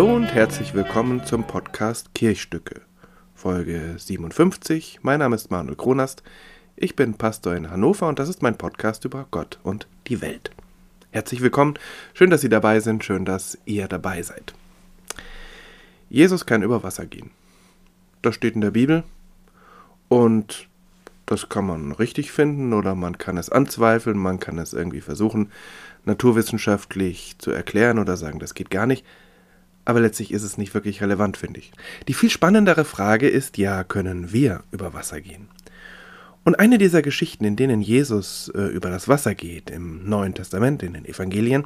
und herzlich willkommen zum Podcast Kirchstücke, Folge 57. Mein Name ist Manuel Kronast, ich bin Pastor in Hannover und das ist mein Podcast über Gott und die Welt. Herzlich willkommen, schön, dass Sie dabei sind, schön, dass ihr dabei seid. Jesus kann über Wasser gehen. Das steht in der Bibel und das kann man richtig finden oder man kann es anzweifeln, man kann es irgendwie versuchen, naturwissenschaftlich zu erklären oder sagen, das geht gar nicht. Aber letztlich ist es nicht wirklich relevant, finde ich. Die viel spannendere Frage ist ja, können wir über Wasser gehen? Und eine dieser Geschichten, in denen Jesus äh, über das Wasser geht, im Neuen Testament, in den Evangelien,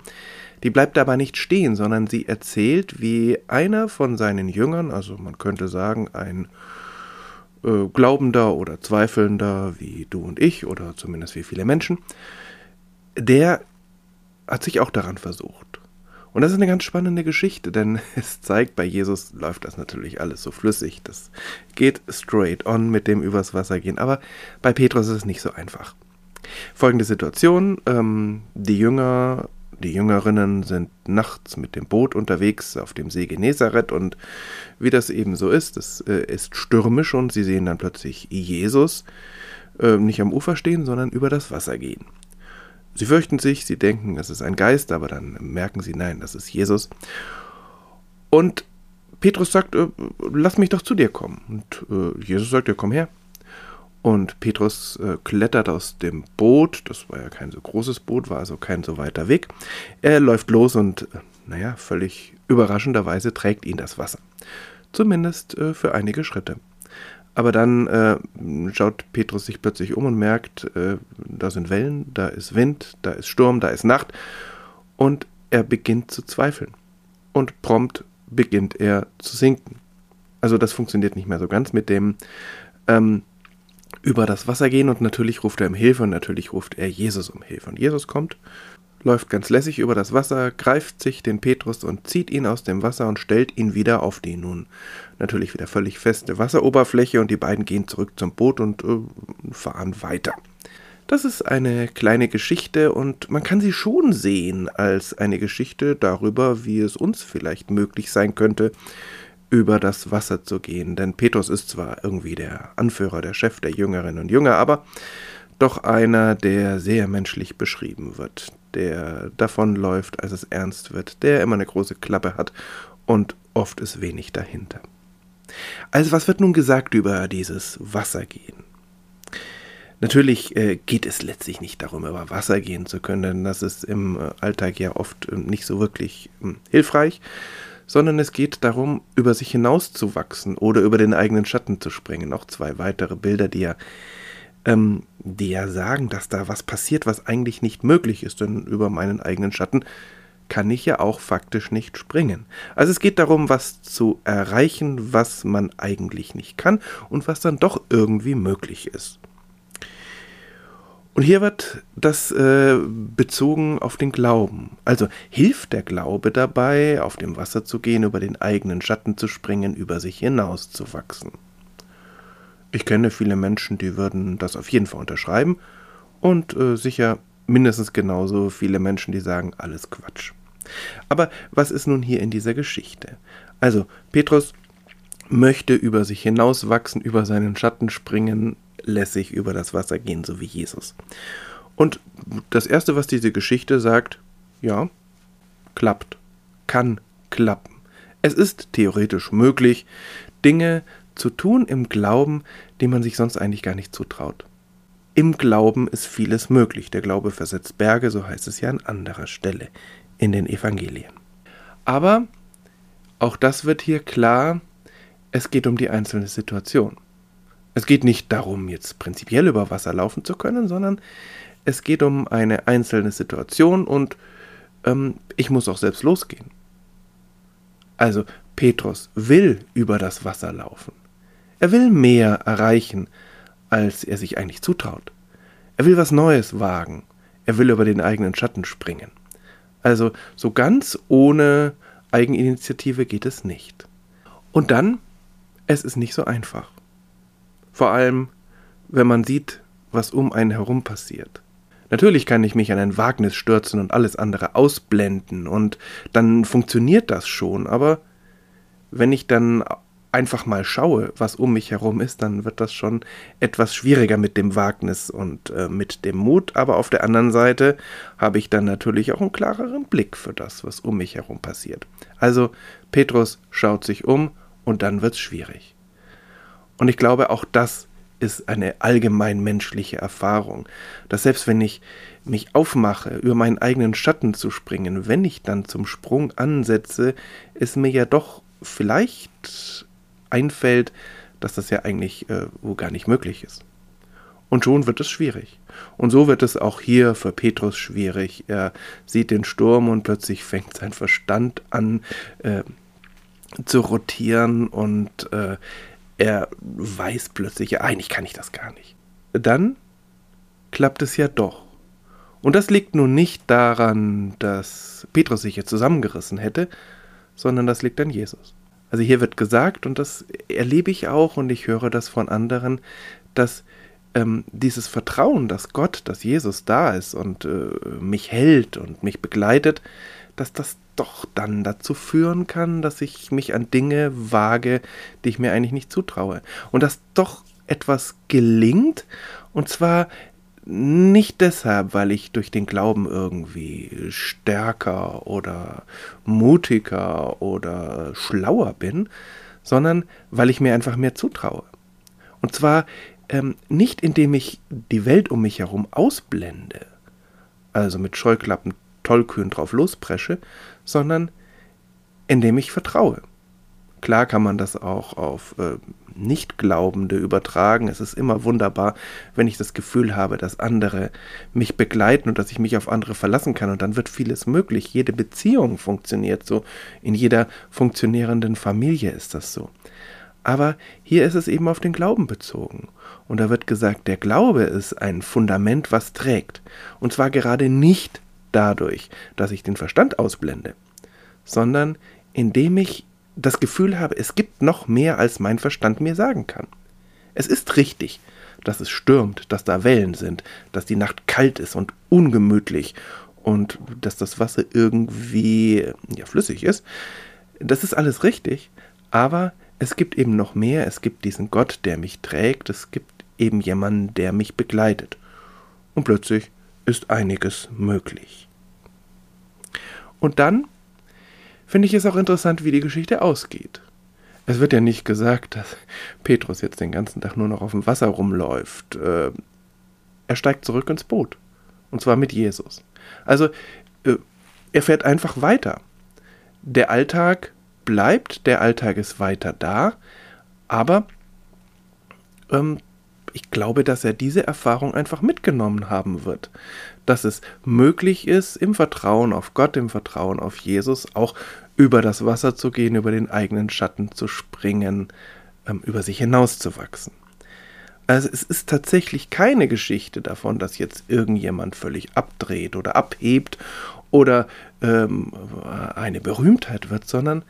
die bleibt aber nicht stehen, sondern sie erzählt, wie einer von seinen Jüngern, also man könnte sagen, ein äh, Glaubender oder Zweifelnder wie du und ich oder zumindest wie viele Menschen, der hat sich auch daran versucht. Und das ist eine ganz spannende Geschichte, denn es zeigt, bei Jesus läuft das natürlich alles so flüssig. Das geht straight on mit dem übers Wasser gehen. Aber bei Petrus ist es nicht so einfach. Folgende Situation: ähm, Die Jünger, die Jüngerinnen sind nachts mit dem Boot unterwegs auf dem See Genezareth und wie das eben so ist, es äh, ist stürmisch und sie sehen dann plötzlich Jesus äh, nicht am Ufer stehen, sondern über das Wasser gehen. Sie fürchten sich, sie denken, es ist ein Geist, aber dann merken sie, nein, das ist Jesus. Und Petrus sagt, äh, lass mich doch zu dir kommen. Und äh, Jesus sagt, ja, komm her. Und Petrus äh, klettert aus dem Boot, das war ja kein so großes Boot, war also kein so weiter Weg. Er läuft los und, naja, völlig überraschenderweise trägt ihn das Wasser. Zumindest für einige Schritte. Aber dann äh, schaut Petrus sich plötzlich um und merkt, äh, da sind Wellen, da ist Wind, da ist Sturm, da ist Nacht. Und er beginnt zu zweifeln. Und prompt beginnt er zu sinken. Also das funktioniert nicht mehr so ganz mit dem ähm, über das Wasser gehen und natürlich ruft er um Hilfe und natürlich ruft er Jesus um Hilfe. Und Jesus kommt läuft ganz lässig über das Wasser, greift sich den Petrus und zieht ihn aus dem Wasser und stellt ihn wieder auf die nun natürlich wieder völlig feste Wasseroberfläche und die beiden gehen zurück zum Boot und äh, fahren weiter. Das ist eine kleine Geschichte und man kann sie schon sehen als eine Geschichte darüber, wie es uns vielleicht möglich sein könnte, über das Wasser zu gehen. Denn Petrus ist zwar irgendwie der Anführer, der Chef der Jüngerinnen und Jünger, aber doch einer, der sehr menschlich beschrieben wird, der davonläuft, als es ernst wird, der immer eine große Klappe hat und oft ist wenig dahinter. Also was wird nun gesagt über dieses Wassergehen? Natürlich äh, geht es letztlich nicht darum, über Wasser gehen zu können, denn das ist im äh, Alltag ja oft äh, nicht so wirklich hm, hilfreich, sondern es geht darum, über sich hinauszuwachsen oder über den eigenen Schatten zu springen. Auch zwei weitere Bilder, die ja ähm, die ja sagen, dass da was passiert, was eigentlich nicht möglich ist, denn über meinen eigenen Schatten kann ich ja auch faktisch nicht springen. Also es geht darum, was zu erreichen, was man eigentlich nicht kann und was dann doch irgendwie möglich ist. Und hier wird das äh, bezogen auf den Glauben. Also hilft der Glaube dabei, auf dem Wasser zu gehen, über den eigenen Schatten zu springen, über sich hinaus zu wachsen. Ich kenne viele Menschen, die würden das auf jeden Fall unterschreiben und äh, sicher mindestens genauso viele Menschen, die sagen, alles Quatsch. Aber was ist nun hier in dieser Geschichte? Also, Petrus möchte über sich hinauswachsen, über seinen Schatten springen, lässig über das Wasser gehen, so wie Jesus. Und das Erste, was diese Geschichte sagt, ja, klappt, kann klappen. Es ist theoretisch möglich, Dinge zu tun im Glauben, den man sich sonst eigentlich gar nicht zutraut. Im Glauben ist vieles möglich. Der Glaube versetzt Berge, so heißt es ja an anderer Stelle in den Evangelien. Aber auch das wird hier klar, es geht um die einzelne Situation. Es geht nicht darum, jetzt prinzipiell über Wasser laufen zu können, sondern es geht um eine einzelne Situation und ähm, ich muss auch selbst losgehen. Also Petrus will über das Wasser laufen. Er will mehr erreichen, als er sich eigentlich zutraut. Er will was Neues wagen. Er will über den eigenen Schatten springen. Also so ganz ohne Eigeninitiative geht es nicht. Und dann, es ist nicht so einfach. Vor allem, wenn man sieht, was um einen herum passiert. Natürlich kann ich mich an ein Wagnis stürzen und alles andere ausblenden, und dann funktioniert das schon, aber wenn ich dann einfach mal schaue, was um mich herum ist, dann wird das schon etwas schwieriger mit dem Wagnis und äh, mit dem Mut. Aber auf der anderen Seite habe ich dann natürlich auch einen klareren Blick für das, was um mich herum passiert. Also Petrus schaut sich um und dann wird es schwierig. Und ich glaube, auch das ist eine allgemein menschliche Erfahrung, dass selbst wenn ich mich aufmache, über meinen eigenen Schatten zu springen, wenn ich dann zum Sprung ansetze, es mir ja doch vielleicht einfällt, dass das ja eigentlich äh, gar nicht möglich ist. Und schon wird es schwierig. Und so wird es auch hier für Petrus schwierig. Er sieht den Sturm und plötzlich fängt sein Verstand an äh, zu rotieren und äh, er weiß plötzlich, eigentlich kann ich das gar nicht. Dann klappt es ja doch. Und das liegt nun nicht daran, dass Petrus sich jetzt zusammengerissen hätte, sondern das liegt an Jesus. Also hier wird gesagt, und das erlebe ich auch und ich höre das von anderen, dass ähm, dieses Vertrauen, dass Gott, dass Jesus da ist und äh, mich hält und mich begleitet, dass das doch dann dazu führen kann, dass ich mich an Dinge wage, die ich mir eigentlich nicht zutraue. Und dass doch etwas gelingt, und zwar nicht deshalb, weil ich durch den Glauben irgendwie stärker oder mutiger oder schlauer bin, sondern weil ich mir einfach mehr zutraue. Und zwar ähm, nicht indem ich die Welt um mich herum ausblende, also mit Scheuklappen tollkühn drauf lospresche, sondern indem ich vertraue. Klar kann man das auch auf äh, Nichtglaubende übertragen. Es ist immer wunderbar, wenn ich das Gefühl habe, dass andere mich begleiten und dass ich mich auf andere verlassen kann. Und dann wird vieles möglich. Jede Beziehung funktioniert so. In jeder funktionierenden Familie ist das so. Aber hier ist es eben auf den Glauben bezogen. Und da wird gesagt, der Glaube ist ein Fundament, was trägt. Und zwar gerade nicht dadurch, dass ich den Verstand ausblende, sondern indem ich das Gefühl habe, es gibt noch mehr, als mein Verstand mir sagen kann. Es ist richtig, dass es stürmt, dass da Wellen sind, dass die Nacht kalt ist und ungemütlich und dass das Wasser irgendwie ja, flüssig ist. Das ist alles richtig, aber es gibt eben noch mehr. Es gibt diesen Gott, der mich trägt. Es gibt eben jemanden, der mich begleitet. Und plötzlich ist einiges möglich. Und dann finde ich es auch interessant, wie die Geschichte ausgeht. Es wird ja nicht gesagt, dass Petrus jetzt den ganzen Tag nur noch auf dem Wasser rumläuft. Äh, er steigt zurück ins Boot. Und zwar mit Jesus. Also, äh, er fährt einfach weiter. Der Alltag bleibt, der Alltag ist weiter da, aber ähm, ich glaube, dass er diese Erfahrung einfach mitgenommen haben wird. Dass es möglich ist, im Vertrauen auf Gott, im Vertrauen auf Jesus auch über das Wasser zu gehen, über den eigenen Schatten zu springen, ähm, über sich hinauszuwachsen. Also es ist tatsächlich keine Geschichte davon, dass jetzt irgendjemand völlig abdreht oder abhebt oder ähm, eine Berühmtheit wird, sondern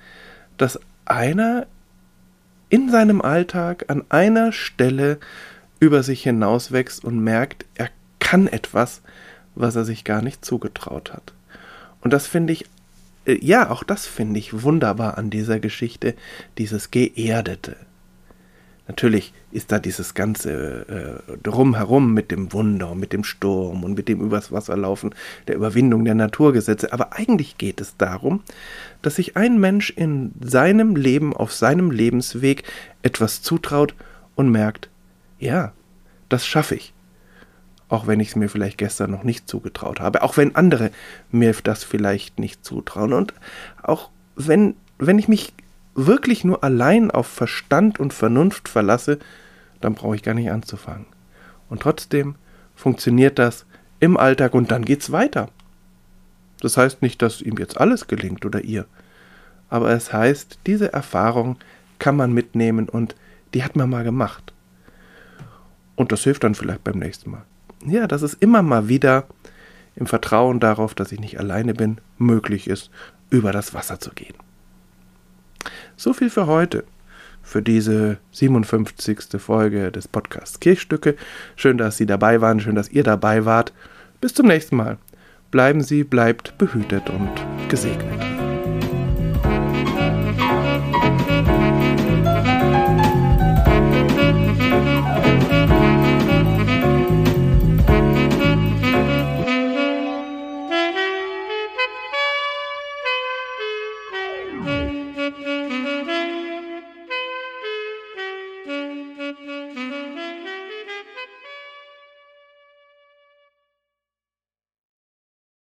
dass einer in seinem Alltag an einer Stelle über sich hinauswächst und merkt, er kann etwas, was er sich gar nicht zugetraut hat. Und das finde ich, äh, ja, auch das finde ich wunderbar an dieser Geschichte, dieses Geerdete. Natürlich ist da dieses ganze äh, drumherum mit dem Wunder und mit dem Sturm und mit dem übers Wasser laufen, der Überwindung der Naturgesetze. Aber eigentlich geht es darum, dass sich ein Mensch in seinem Leben, auf seinem Lebensweg etwas zutraut und merkt, ja, das schaffe ich. Auch wenn ich es mir vielleicht gestern noch nicht zugetraut habe. Auch wenn andere mir das vielleicht nicht zutrauen. Und auch wenn, wenn ich mich wirklich nur allein auf Verstand und Vernunft verlasse, dann brauche ich gar nicht anzufangen. Und trotzdem funktioniert das im Alltag und dann geht's weiter. Das heißt nicht, dass ihm jetzt alles gelingt oder ihr. Aber es heißt, diese Erfahrung kann man mitnehmen und die hat man mal gemacht. Und das hilft dann vielleicht beim nächsten Mal. Ja, dass es immer mal wieder im Vertrauen darauf, dass ich nicht alleine bin, möglich ist, über das Wasser zu gehen. So viel für heute, für diese 57. Folge des Podcasts Kirchstücke. Schön, dass Sie dabei waren, schön, dass ihr dabei wart. Bis zum nächsten Mal. Bleiben Sie, bleibt behütet und gesegnet.